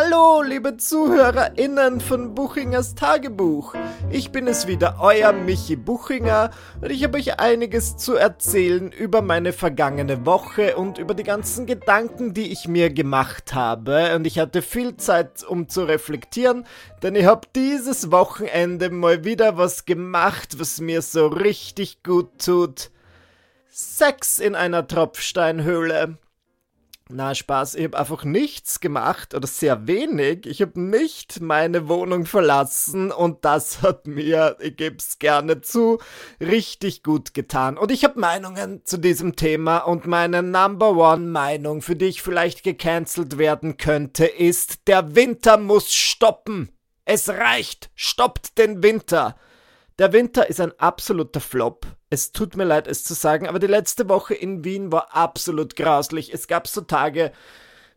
Hallo, liebe ZuhörerInnen von Buchingers Tagebuch. Ich bin es wieder, euer Michi Buchinger, und ich habe euch einiges zu erzählen über meine vergangene Woche und über die ganzen Gedanken, die ich mir gemacht habe. Und ich hatte viel Zeit, um zu reflektieren, denn ich habe dieses Wochenende mal wieder was gemacht, was mir so richtig gut tut. Sex in einer Tropfsteinhöhle. Na, Spaß, ich habe einfach nichts gemacht oder sehr wenig. Ich habe nicht meine Wohnung verlassen und das hat mir, ich gebe es gerne zu, richtig gut getan. Und ich habe Meinungen zu diesem Thema und meine Number One Meinung, für die ich vielleicht gecancelt werden könnte, ist, der Winter muss stoppen. Es reicht. Stoppt den Winter. Der Winter ist ein absoluter Flop. Es tut mir leid, es zu sagen, aber die letzte Woche in Wien war absolut grauslich. Es gab so Tage,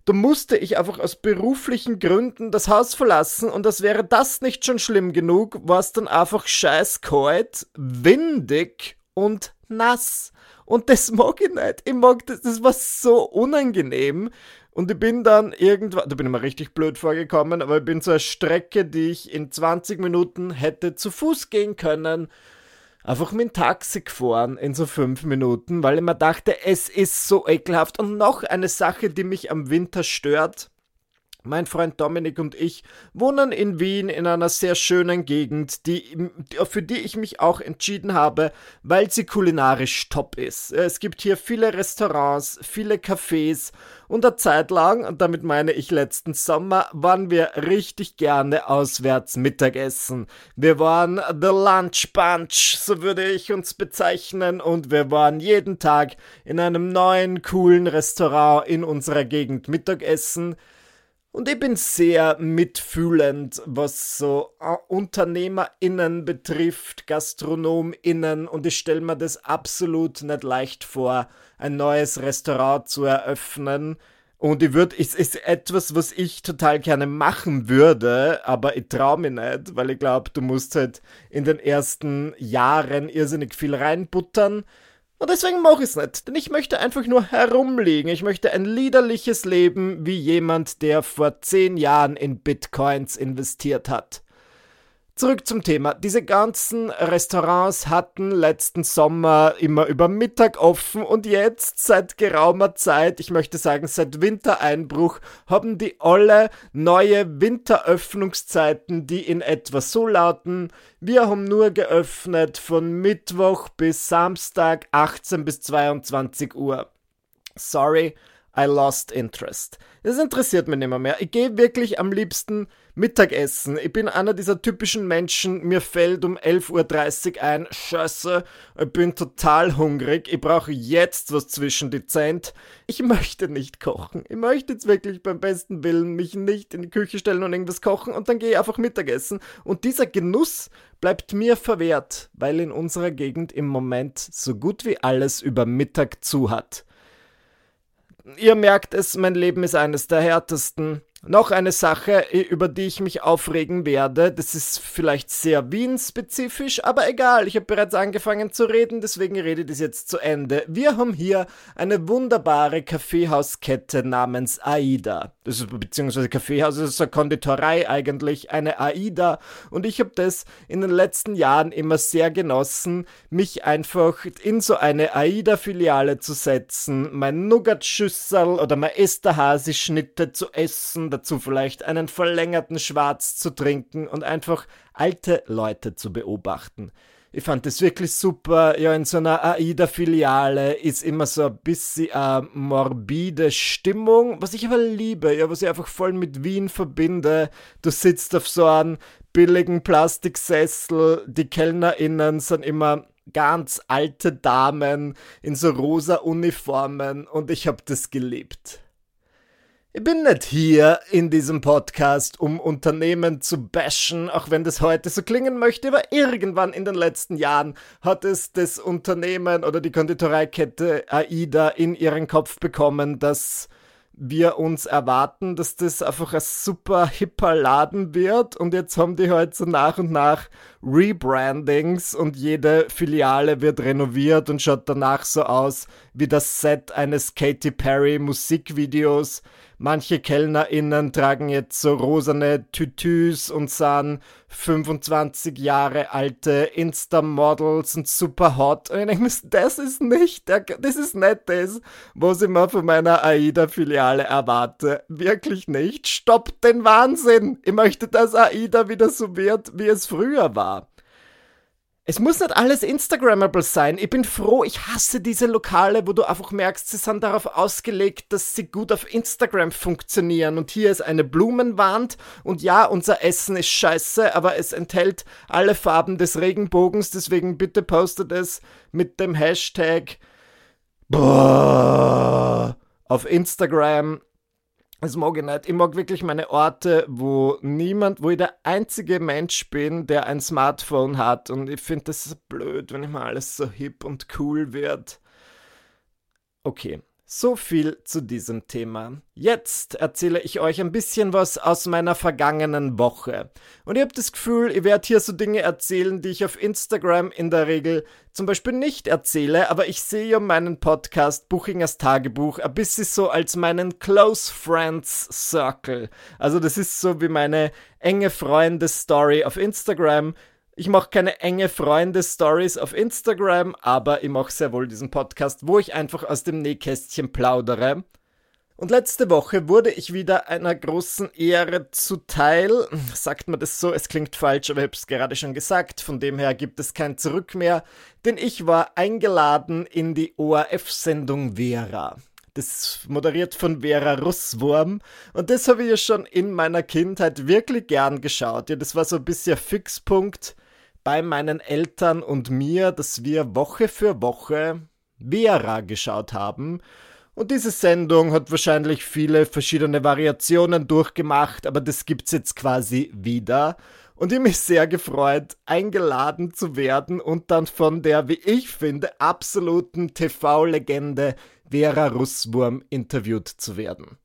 da musste ich einfach aus beruflichen Gründen das Haus verlassen und als wäre das nicht schon schlimm genug, war es dann einfach scheiß kalt, windig und nass. Und das mag ich nicht. Ich mag das, das war so unangenehm. Und ich bin dann irgendwann, da bin ich mir richtig blöd vorgekommen, aber ich bin zu einer Strecke, die ich in 20 Minuten hätte zu Fuß gehen können, einfach mit dem Taxi gefahren in so 5 Minuten, weil ich mir dachte, es ist so ekelhaft. Und noch eine Sache, die mich am Winter stört. Mein Freund Dominik und ich wohnen in Wien in einer sehr schönen Gegend, die, für die ich mich auch entschieden habe, weil sie kulinarisch top ist. Es gibt hier viele Restaurants, viele Cafés und eine Zeit lang, und damit meine ich letzten Sommer, waren wir richtig gerne auswärts Mittagessen. Wir waren The Lunch Bunch, so würde ich uns bezeichnen, und wir waren jeden Tag in einem neuen, coolen Restaurant in unserer Gegend Mittagessen. Und ich bin sehr mitfühlend, was so äh, UnternehmerInnen betrifft, GastronomInnen, und ich stelle mir das absolut nicht leicht vor, ein neues Restaurant zu eröffnen. Und ich würde, es ist etwas, was ich total gerne machen würde, aber ich traue mich nicht, weil ich glaube, du musst halt in den ersten Jahren irrsinnig viel reinbuttern. Und deswegen mache ich es nicht, denn ich möchte einfach nur herumliegen. Ich möchte ein liederliches Leben wie jemand, der vor zehn Jahren in Bitcoins investiert hat. Zurück zum Thema. Diese ganzen Restaurants hatten letzten Sommer immer über Mittag offen und jetzt seit geraumer Zeit, ich möchte sagen seit Wintereinbruch, haben die alle neue Winteröffnungszeiten, die in etwa so lauten, wir haben nur geöffnet von Mittwoch bis Samstag 18 bis 22 Uhr. Sorry, I lost interest. Das interessiert mich nicht mehr. mehr. Ich gehe wirklich am liebsten Mittagessen. Ich bin einer dieser typischen Menschen, mir fällt um 11.30 Uhr ein, scheiße, ich bin total hungrig, ich brauche jetzt was zwischen die Zent. Ich möchte nicht kochen. Ich möchte jetzt wirklich beim besten Willen mich nicht in die Küche stellen und irgendwas kochen und dann gehe ich einfach Mittagessen. Und dieser Genuss bleibt mir verwehrt, weil in unserer Gegend im Moment so gut wie alles über Mittag zu hat. Ihr merkt es, mein Leben ist eines der härtesten. Noch eine Sache, über die ich mich aufregen werde. Das ist vielleicht sehr Wien-spezifisch, aber egal. Ich habe bereits angefangen zu reden, deswegen rede ich jetzt zu Ende. Wir haben hier eine wunderbare Kaffeehauskette namens AIDA. Das ist beziehungsweise Kaffeehaus, das ist eine Konditorei eigentlich, eine AIDA. Und ich habe das in den letzten Jahren immer sehr genossen, mich einfach in so eine AIDA-Filiale zu setzen, mein Nougat-Schüssel oder mein Esterhasi-Schnitte zu essen dazu vielleicht einen verlängerten Schwarz zu trinken und einfach alte Leute zu beobachten. Ich fand das wirklich super. Ja, in so einer AIDA-Filiale ist immer so ein bisschen eine morbide Stimmung, was ich aber liebe, ja, was ich einfach voll mit Wien verbinde. Du sitzt auf so einem billigen Plastiksessel, die KellnerInnen sind immer ganz alte Damen in so rosa Uniformen und ich hab das geliebt. Ich bin nicht hier in diesem Podcast, um Unternehmen zu bashen, auch wenn das heute so klingen möchte, aber irgendwann in den letzten Jahren hat es das Unternehmen oder die Konditoreikette AIDA in ihren Kopf bekommen, dass wir uns erwarten, dass das einfach ein super hipper Laden wird. Und jetzt haben die halt so nach und nach Rebrandings und jede Filiale wird renoviert und schaut danach so aus wie das Set eines Katy Perry Musikvideos. Manche KellnerInnen tragen jetzt so rosane Tütüs und sahen 25 Jahre alte Insta-Models und super hot. Und ich denke mir, das ist nicht, das ist nicht das, was ich mir von meiner AIDA-Filiale erwarte. Wirklich nicht. Stopp den Wahnsinn! Ich möchte, dass AIDA wieder so wird, wie es früher war. Es muss nicht alles Instagrammable sein. Ich bin froh, ich hasse diese Lokale, wo du einfach merkst, sie sind darauf ausgelegt, dass sie gut auf Instagram funktionieren. Und hier ist eine Blumenwand. Und ja, unser Essen ist scheiße, aber es enthält alle Farben des Regenbogens. Deswegen bitte postet es mit dem Hashtag Boah auf Instagram das mag ich nicht. Ich mag wirklich meine Orte, wo niemand, wo ich der einzige Mensch bin, der ein Smartphone hat. Und ich finde das blöd, wenn immer alles so hip und cool wird. Okay. So viel zu diesem Thema. Jetzt erzähle ich euch ein bisschen was aus meiner vergangenen Woche. Und ihr habt das Gefühl, ich werde hier so Dinge erzählen, die ich auf Instagram in der Regel zum Beispiel nicht erzähle, aber ich sehe ja meinen Podcast Buchingers Tagebuch ein bisschen so als meinen Close Friends Circle. Also das ist so wie meine enge Freunde Story auf Instagram, ich mache keine enge Freunde-Stories auf Instagram, aber ich mache sehr wohl diesen Podcast, wo ich einfach aus dem Nähkästchen plaudere. Und letzte Woche wurde ich wieder einer großen Ehre zuteil. Sagt man das so? Es klingt falsch, aber ich habe es gerade schon gesagt. Von dem her gibt es kein Zurück mehr. Denn ich war eingeladen in die ORF-Sendung Vera. Das moderiert von Vera Russwurm. Und das habe ich ja schon in meiner Kindheit wirklich gern geschaut. Ja, das war so ein bisschen Fixpunkt bei meinen Eltern und mir, dass wir Woche für Woche Vera geschaut haben. Und diese Sendung hat wahrscheinlich viele verschiedene Variationen durchgemacht, aber das gibt's jetzt quasi wieder. Und ich mich sehr gefreut, eingeladen zu werden und dann von der, wie ich finde, absoluten TV-Legende Vera Russwurm interviewt zu werden.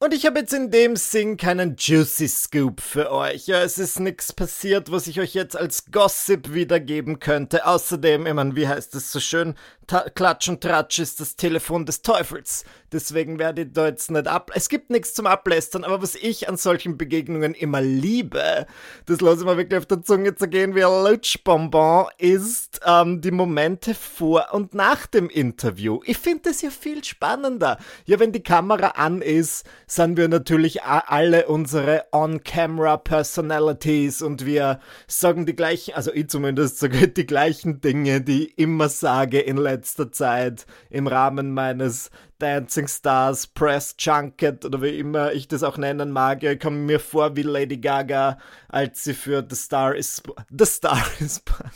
Und ich habe jetzt in dem Sinn keinen Juicy Scoop für euch. Ja, es ist nichts passiert, was ich euch jetzt als Gossip wiedergeben könnte. Außerdem, ich meine, wie heißt es so schön? Ta Klatsch und Tratsch ist das Telefon des Teufels. Deswegen werde ich da jetzt nicht ab. Es gibt nichts zum Ablästern, aber was ich an solchen Begegnungen immer liebe, das lasse ich mir wirklich auf der Zunge zergehen wie ein Lutschbonbon, ist ähm, die Momente vor und nach dem Interview. Ich finde das ja viel spannender. Ja, wenn die Kamera an ist, sind wir natürlich alle unsere On-Camera-Personalities und wir sagen die gleichen, also ich zumindest sage die gleichen Dinge, die ich immer sage in letzter Zeit im Rahmen meines Dancing Stars Press Junket oder wie immer ich das auch nennen mag. Ich komme mir vor wie Lady Gaga, als sie für The Star is The Star is Born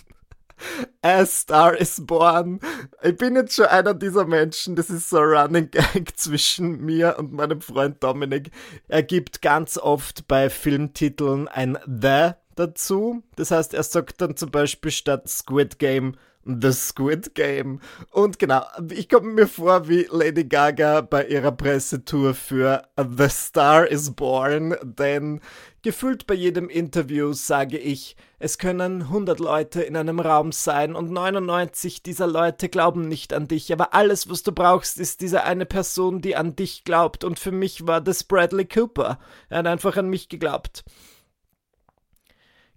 A Star is Born. Ich bin jetzt schon einer dieser Menschen, das ist so ein Running Gag zwischen mir und meinem Freund Dominik. Er gibt ganz oft bei Filmtiteln ein The dazu. Das heißt, er sagt dann zum Beispiel statt Squid Game The Squid Game. Und genau, ich komme mir vor wie Lady Gaga bei ihrer Pressetour für The Star is Born, denn gefühlt bei jedem Interview sage ich, es können 100 Leute in einem Raum sein und 99 dieser Leute glauben nicht an dich, aber alles, was du brauchst, ist diese eine Person, die an dich glaubt und für mich war das Bradley Cooper. Er hat einfach an mich geglaubt.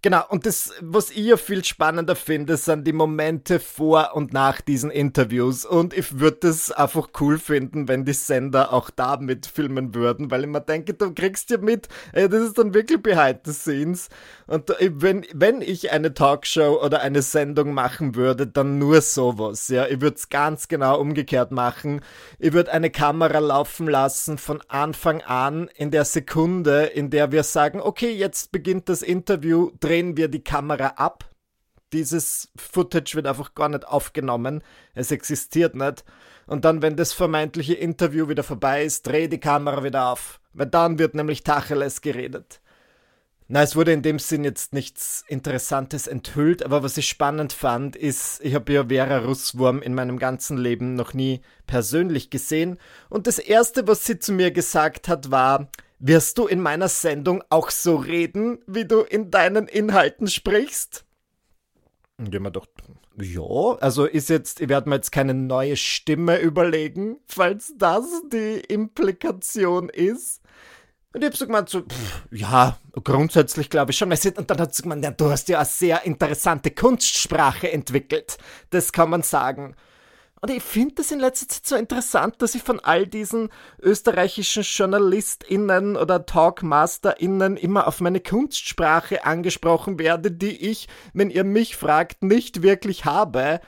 Genau, und das, was ich ja viel spannender finde, sind die Momente vor und nach diesen Interviews. Und ich würde es einfach cool finden, wenn die Sender auch da mitfilmen würden, weil ich mir denke, du kriegst ja mit, ey, das ist dann wirklich behind the scenes. Und wenn, wenn ich eine Talkshow oder eine Sendung machen würde, dann nur sowas, ja. Ich würde es ganz genau umgekehrt machen. Ich würde eine Kamera laufen lassen von Anfang an in der Sekunde, in der wir sagen, okay, jetzt beginnt das Interview, drehen wir die Kamera ab. Dieses Footage wird einfach gar nicht aufgenommen. Es existiert nicht. Und dann, wenn das vermeintliche Interview wieder vorbei ist, dreh die Kamera wieder auf. Weil dann wird nämlich Tacheles geredet. Na, es wurde in dem Sinn jetzt nichts Interessantes enthüllt, aber was ich spannend fand, ist, ich habe ja Vera Russwurm in meinem ganzen Leben noch nie persönlich gesehen. Und das Erste, was sie zu mir gesagt hat, war, wirst du in meiner Sendung auch so reden, wie du in deinen Inhalten sprichst? Und ich mir gedacht, Ja, also ist jetzt, ich werde mir jetzt keine neue Stimme überlegen, falls das die Implikation ist. Und ich hab so gemeint, so, pff, ja, grundsätzlich glaube ich schon. Und dann hat sie gemeint, ja, du hast ja eine sehr interessante Kunstsprache entwickelt. Das kann man sagen. Und ich finde das in letzter Zeit so interessant, dass ich von all diesen österreichischen JournalistInnen oder TalkmasterInnen immer auf meine Kunstsprache angesprochen werde, die ich, wenn ihr mich fragt, nicht wirklich habe.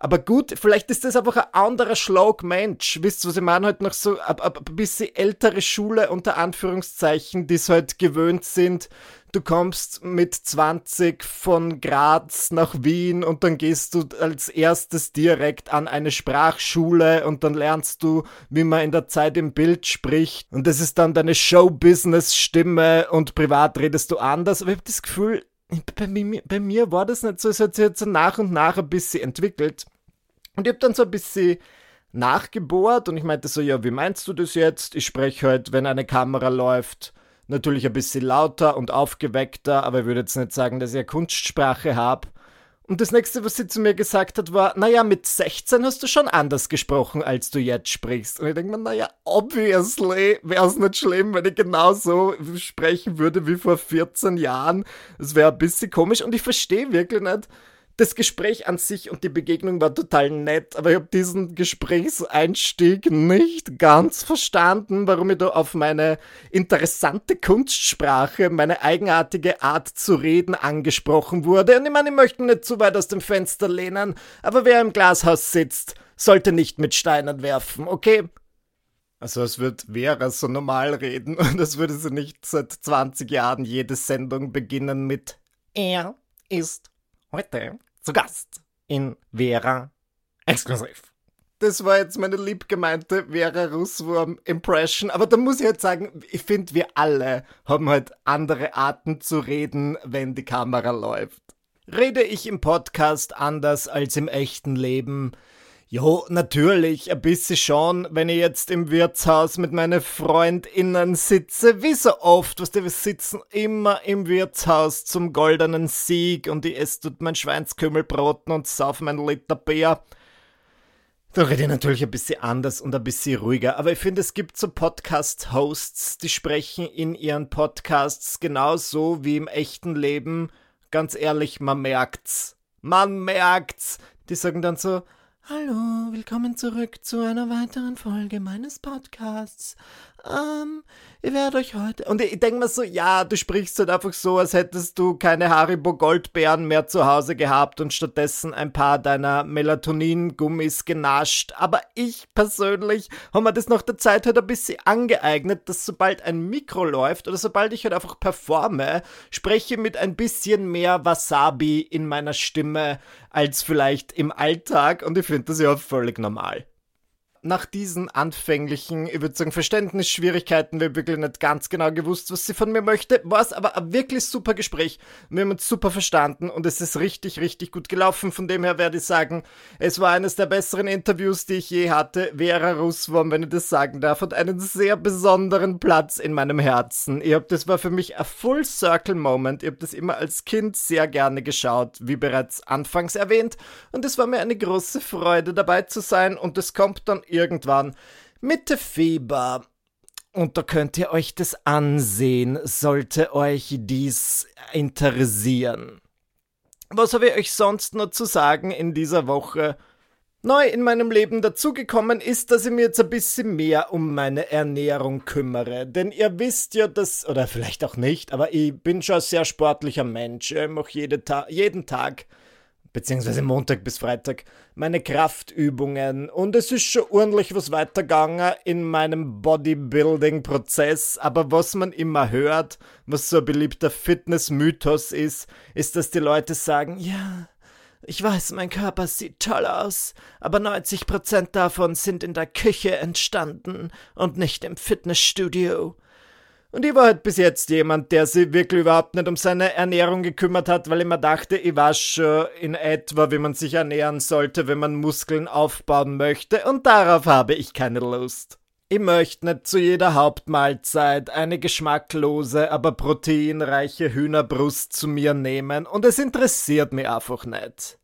Aber gut, vielleicht ist das einfach ein anderer Schlag Mensch. Wisst ihr, was ich meine? Halt noch so ein, bisschen ältere Schule unter Anführungszeichen, die es halt gewöhnt sind. Du kommst mit 20 von Graz nach Wien und dann gehst du als erstes direkt an eine Sprachschule und dann lernst du, wie man in der Zeit im Bild spricht. Und das ist dann deine Show-Business-Stimme und privat redest du anders. Aber ich habe das Gefühl, bei mir, bei mir war das nicht so, es hat sich jetzt so nach und nach ein bisschen entwickelt. Und ich habe dann so ein bisschen nachgebohrt und ich meinte so, ja, wie meinst du das jetzt? Ich spreche halt, wenn eine Kamera läuft, natürlich ein bisschen lauter und aufgeweckter, aber ich würde jetzt nicht sagen, dass ich eine Kunstsprache habe. Und das nächste, was sie zu mir gesagt hat, war, naja, mit 16 hast du schon anders gesprochen, als du jetzt sprichst. Und ich denke mir, naja, obviously wäre es nicht schlimm, wenn ich genauso sprechen würde wie vor 14 Jahren. Das wäre ein bisschen komisch und ich verstehe wirklich nicht, das Gespräch an sich und die Begegnung war total nett, aber ich habe diesen Gesprächseinstieg nicht ganz verstanden, warum ich da auf meine interessante Kunstsprache, meine eigenartige Art zu reden angesprochen wurde. Und ich meine, ich möchte nicht zu weit aus dem Fenster lehnen, aber wer im Glashaus sitzt, sollte nicht mit Steinen werfen, okay? Also es wird Vera so normal reden und es würde sie nicht seit 20 Jahren jede Sendung beginnen mit Er ist heute zu Gast in Vera exklusiv. Das war jetzt meine lieb gemeinte Vera Russwurm Impression. Aber da muss ich halt sagen, ich finde, wir alle haben halt andere Arten zu reden, wenn die Kamera läuft. Rede ich im Podcast anders als im echten Leben? Jo, natürlich, ein bisschen schon, wenn ich jetzt im Wirtshaus mit meinen FreundInnen sitze, wie so oft, was die, wir sitzen immer im Wirtshaus zum goldenen Sieg und ich esse tut mein Schweinskümmelbroten und sauf mein Liter Bier. Da rede ich natürlich ein bisschen anders und ein bisschen ruhiger, aber ich finde, es gibt so Podcast-Hosts, die sprechen in ihren Podcasts genauso wie im echten Leben. Ganz ehrlich, man merkt's. Man merkt's. Die sagen dann so, Hallo, willkommen zurück zu einer weiteren Folge meines Podcasts. Ähm, ich werde euch heute. Und ich denke mir so, ja, du sprichst halt einfach so, als hättest du keine Haribo Goldbeeren mehr zu Hause gehabt und stattdessen ein paar deiner Melatonin-Gummis genascht. Aber ich persönlich habe mir das nach der Zeit halt ein bisschen angeeignet, dass sobald ein Mikro läuft oder sobald ich halt einfach performe, spreche mit ein bisschen mehr Wasabi in meiner Stimme als vielleicht im Alltag und ich finde das ja völlig normal nach diesen anfänglichen, ich würde sagen, Verständnisschwierigkeiten, wir wirklich nicht ganz genau gewusst, was sie von mir möchte, war es aber ein wirklich super Gespräch. Wir haben uns super verstanden und es ist richtig, richtig gut gelaufen. Von dem her werde ich sagen, es war eines der besseren Interviews, die ich je hatte. Vera Russwurm, wenn ich das sagen darf, hat einen sehr besonderen Platz in meinem Herzen. Ich hab, das war für mich ein Full Circle Moment. Ich habe das immer als Kind sehr gerne geschaut, wie bereits anfangs erwähnt. Und es war mir eine große Freude, dabei zu sein. Und es kommt dann irgendwann Mitte Februar. Und da könnt ihr euch das ansehen, sollte euch dies interessieren. Was habe ich euch sonst noch zu sagen in dieser Woche? Neu in meinem Leben dazugekommen ist, dass ich mir jetzt ein bisschen mehr um meine Ernährung kümmere. Denn ihr wisst ja, dass, oder vielleicht auch nicht, aber ich bin schon ein sehr sportlicher Mensch. Ich mache jede Ta jeden Tag beziehungsweise Montag bis Freitag, meine Kraftübungen und es ist schon ordentlich was weitergegangen in meinem Bodybuilding-Prozess, aber was man immer hört, was so ein beliebter Fitness-Mythos ist, ist, dass die Leute sagen, ja, ich weiß, mein Körper sieht toll aus, aber 90% davon sind in der Küche entstanden und nicht im Fitnessstudio. Und ich war halt bis jetzt jemand, der sich wirklich überhaupt nicht um seine Ernährung gekümmert hat, weil ich mir dachte, ich weiß schon in etwa, wie man sich ernähren sollte, wenn man Muskeln aufbauen möchte, und darauf habe ich keine Lust. Ich möchte nicht zu jeder Hauptmahlzeit eine geschmacklose, aber proteinreiche Hühnerbrust zu mir nehmen, und es interessiert mich einfach nicht.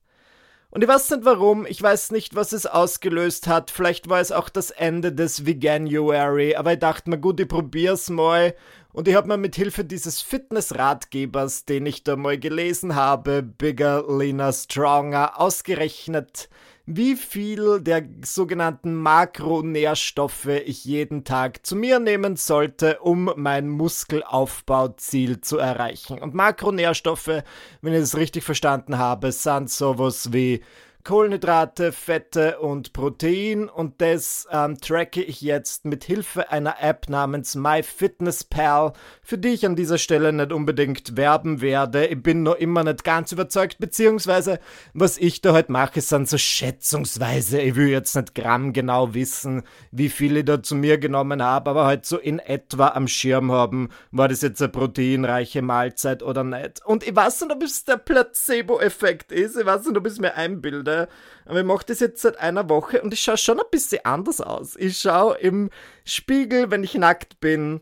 Und ich weiß nicht warum, ich weiß nicht, was es ausgelöst hat. Vielleicht war es auch das Ende des Veganuary, aber ich dachte mir, gut, ich probier's mal. Und ich habe mir mit Hilfe dieses Fitness-Ratgebers, den ich da mal gelesen habe, Bigger, Leaner, Stronger, ausgerechnet, wie viel der sogenannten Makronährstoffe ich jeden Tag zu mir nehmen sollte, um mein Muskelaufbauziel zu erreichen. Und Makronährstoffe, wenn ich es richtig verstanden habe, sind sowas wie Kohlenhydrate, Fette und Protein und das ähm, tracke ich jetzt mit Hilfe einer App namens MyFitnessPal, für die ich an dieser Stelle nicht unbedingt werben werde. Ich bin noch immer nicht ganz überzeugt, beziehungsweise was ich da halt mache, sind so schätzungsweise. Ich will jetzt nicht Gramm genau wissen, wie viel ich da zu mir genommen habe, aber halt so in etwa am Schirm haben, war das jetzt eine proteinreiche Mahlzeit oder nicht. Und ich weiß nicht, ob es der Placebo-Effekt ist, ich weiß nicht, ob ich es mir einbilde Ende. Aber ich mache das jetzt seit einer Woche und ich schaue schon ein bisschen anders aus. Ich schaue im Spiegel, wenn ich nackt bin,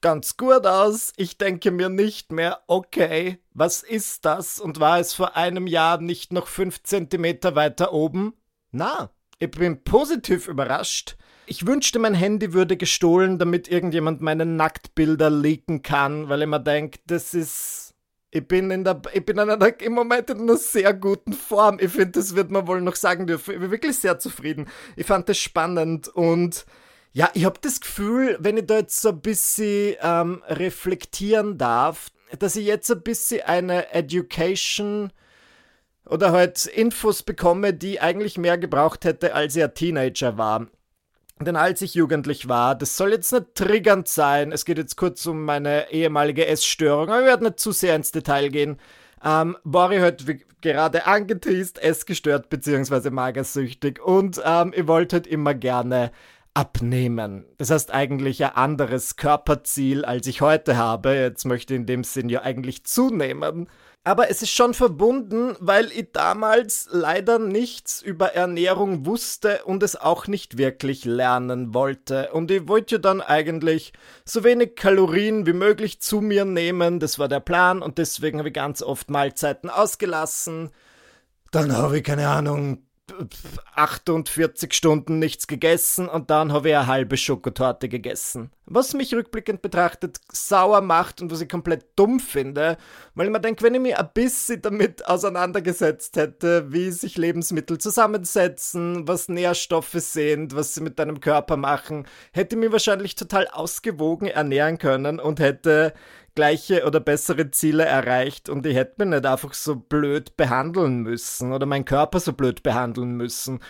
ganz gut aus. Ich denke mir nicht mehr, okay, was ist das? Und war es vor einem Jahr nicht noch fünf Zentimeter weiter oben? Na, ich bin positiv überrascht. Ich wünschte, mein Handy würde gestohlen, damit irgendjemand meine Nacktbilder leaken kann, weil ich mir denke, das ist ich bin, in der, ich bin in einer, im Moment in einer sehr guten Form. Ich finde, das wird man wohl noch sagen dürfen. Ich bin wirklich sehr zufrieden. Ich fand das spannend und ja, ich habe das Gefühl, wenn ich da jetzt so ein bisschen ähm, reflektieren darf, dass ich jetzt ein bisschen eine Education oder halt Infos bekomme, die eigentlich mehr gebraucht hätte, als ich ein Teenager war. Denn als ich jugendlich war, das soll jetzt nicht triggernd sein, es geht jetzt kurz um meine ehemalige Essstörung, aber ich werde nicht zu sehr ins Detail gehen, ähm, war ich halt gerade angeteased, essgestört bzw. magersüchtig und ähm, ich wollte halt immer gerne abnehmen. Das heißt eigentlich ein anderes Körperziel, als ich heute habe. Jetzt möchte ich in dem Sinn ja eigentlich zunehmen. Aber es ist schon verbunden, weil ich damals leider nichts über Ernährung wusste und es auch nicht wirklich lernen wollte. Und ich wollte dann eigentlich so wenig Kalorien wie möglich zu mir nehmen. Das war der Plan und deswegen habe ich ganz oft Mahlzeiten ausgelassen. Dann habe ich keine Ahnung 48 Stunden nichts gegessen und dann habe ich eine halbe Schokotorte gegessen. Was mich rückblickend betrachtet sauer macht und was ich komplett dumm finde, weil ich mir denke, wenn ich mich ein bisschen damit auseinandergesetzt hätte, wie sich Lebensmittel zusammensetzen, was Nährstoffe sind, was sie mit deinem Körper machen, hätte ich mich wahrscheinlich total ausgewogen ernähren können und hätte gleiche oder bessere Ziele erreicht und ich hätte mich nicht einfach so blöd behandeln müssen oder meinen Körper so blöd behandeln müssen.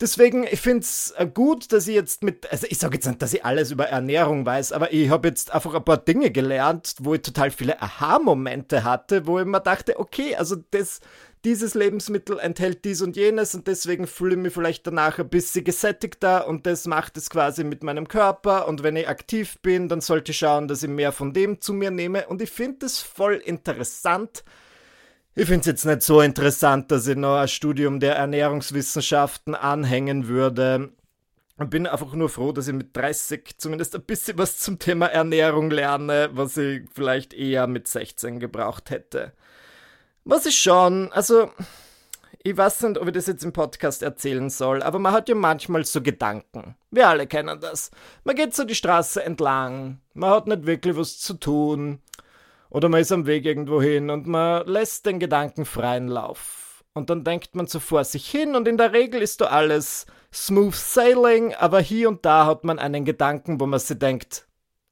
Deswegen, ich finde es äh, gut, dass ich jetzt mit, also ich sage jetzt nicht, dass ich alles über Ernährung weiß, aber ich habe jetzt einfach ein paar Dinge gelernt, wo ich total viele Aha-Momente hatte, wo ich mir dachte, okay, also das, dieses Lebensmittel enthält dies und jenes und deswegen fühle ich mich vielleicht danach ein bisschen gesättigter und das macht es quasi mit meinem Körper und wenn ich aktiv bin, dann sollte ich schauen, dass ich mehr von dem zu mir nehme und ich finde es voll interessant. Ich finde es jetzt nicht so interessant, dass ich noch ein Studium der Ernährungswissenschaften anhängen würde. Ich bin einfach nur froh, dass ich mit 30 zumindest ein bisschen was zum Thema Ernährung lerne, was ich vielleicht eher mit 16 gebraucht hätte. Was ich schon, also, ich weiß nicht, ob ich das jetzt im Podcast erzählen soll, aber man hat ja manchmal so Gedanken. Wir alle kennen das. Man geht so die Straße entlang, man hat nicht wirklich was zu tun, oder man ist am Weg irgendwo hin und man lässt den Gedanken freien Lauf. Und dann denkt man so vor sich hin und in der Regel ist da alles smooth sailing, aber hier und da hat man einen Gedanken, wo man sich denkt,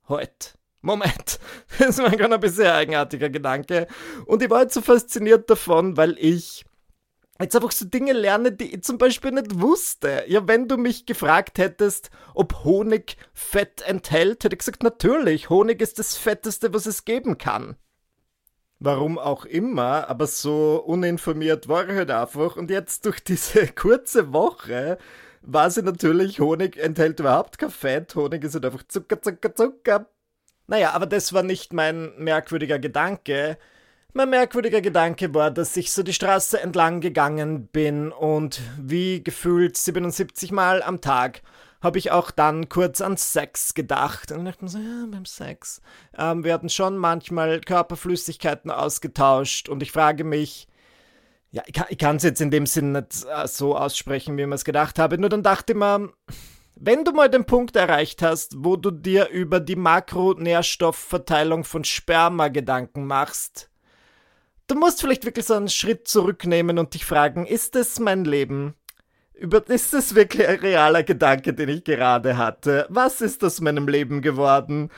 heute. Moment, das ist mein ein bisschen eigenartiger Gedanke. Und ich war jetzt so fasziniert davon, weil ich jetzt einfach so Dinge lerne, die ich zum Beispiel nicht wusste. Ja, wenn du mich gefragt hättest, ob Honig Fett enthält, hätte ich gesagt, natürlich, Honig ist das Fetteste, was es geben kann. Warum auch immer, aber so uninformiert war ich halt einfach. Und jetzt durch diese kurze Woche war sie natürlich, Honig enthält überhaupt kein Fett. Honig ist halt einfach Zucker, Zucker, Zucker. Naja, aber das war nicht mein merkwürdiger Gedanke. Mein merkwürdiger Gedanke war, dass ich so die Straße entlang gegangen bin und wie gefühlt 77 Mal am Tag habe ich auch dann kurz an Sex gedacht. Und dachte mir so, ja, beim Sex. Ähm, wir schon manchmal Körperflüssigkeiten ausgetauscht und ich frage mich, ja, ich kann es jetzt in dem Sinn nicht äh, so aussprechen, wie ich mir es gedacht habe. Nur dann dachte ich mir, wenn du mal den Punkt erreicht hast, wo du dir über die Makronährstoffverteilung von Sperma Gedanken machst, du musst vielleicht wirklich so einen Schritt zurücknehmen und dich fragen, ist es mein Leben? ist es wirklich ein realer Gedanke, den ich gerade hatte? Was ist aus meinem Leben geworden?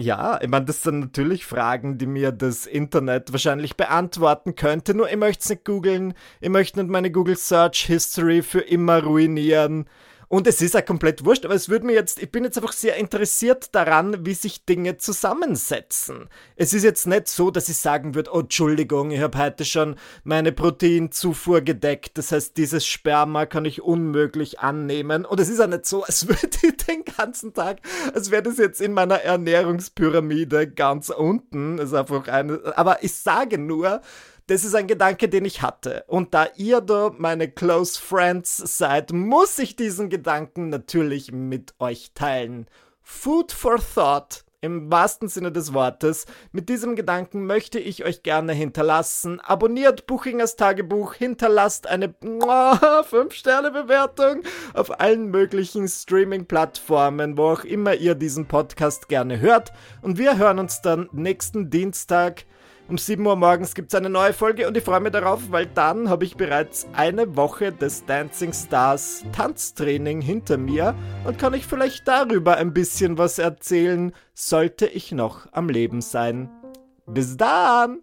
Ja, ich meine, das sind natürlich Fragen, die mir das Internet wahrscheinlich beantworten könnte, nur ich möchte es nicht googeln, ich möchte nicht meine Google Search History für immer ruinieren. Und es ist ja komplett wurscht, aber es würde mir jetzt, ich bin jetzt einfach sehr interessiert daran, wie sich Dinge zusammensetzen. Es ist jetzt nicht so, dass ich sagen würde, oh Entschuldigung, ich habe heute schon meine Proteinzufuhr gedeckt, das heißt, dieses Sperma kann ich unmöglich annehmen. Und es ist ja nicht so, als würde ich den ganzen Tag, als wäre das jetzt in meiner Ernährungspyramide ganz unten. Das ist einfach eine, aber ich sage nur, das ist ein Gedanke, den ich hatte. Und da ihr da meine Close Friends seid, muss ich diesen Gedanken natürlich mit euch teilen. Food for Thought im wahrsten Sinne des Wortes. Mit diesem Gedanken möchte ich euch gerne hinterlassen. Abonniert Buchingers Tagebuch, hinterlasst eine 5-Sterne-Bewertung auf allen möglichen Streaming-Plattformen, wo auch immer ihr diesen Podcast gerne hört. Und wir hören uns dann nächsten Dienstag um 7 Uhr morgens gibt es eine neue Folge und ich freue mich darauf, weil dann habe ich bereits eine Woche des Dancing Stars Tanztraining hinter mir und kann ich vielleicht darüber ein bisschen was erzählen, sollte ich noch am Leben sein. Bis dann!